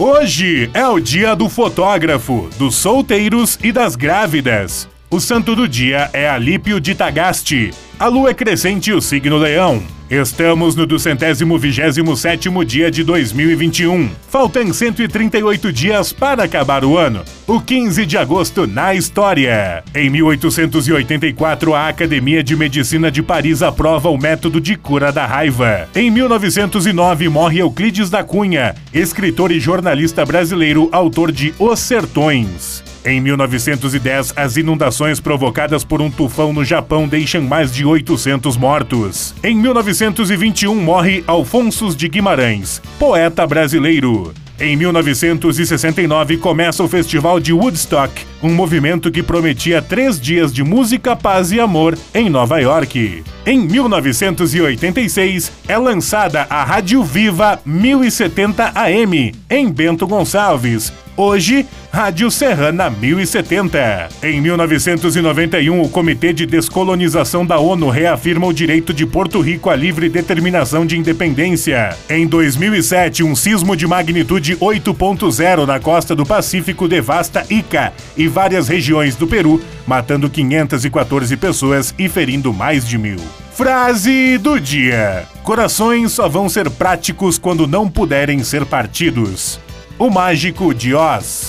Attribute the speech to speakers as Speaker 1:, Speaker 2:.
Speaker 1: Hoje é o dia do fotógrafo, dos solteiros e das grávidas. O santo do dia é Alípio de Tagaste. A lua é crescente e o signo leão. Estamos no 227 dia de 2021. Faltam 138 dias para acabar o ano. O 15 de agosto na história. Em 1884, a Academia de Medicina de Paris aprova o método de cura da raiva. Em 1909, morre Euclides da Cunha, escritor e jornalista brasileiro, autor de Os Sertões. Em 1910, as inundações provocadas por um tufão no Japão deixam mais de 800 mortos. Em 1921, morre Alfonso de Guimarães, poeta brasileiro. Em 1969 começa o Festival de Woodstock, um movimento que prometia três dias de música, paz e amor em Nova York. Em 1986 é lançada a Rádio Viva 1070 AM, em Bento Gonçalves, Hoje, Rádio Serrana 1070. Em 1991, o Comitê de Descolonização da ONU reafirma o direito de Porto Rico à livre determinação de independência. Em 2007, um sismo de magnitude 8.0 na costa do Pacífico devasta Ica várias regiões do Peru, matando 514 pessoas e ferindo mais de mil. Frase do dia: Corações só vão ser práticos quando não puderem ser partidos. O Mágico de Oz.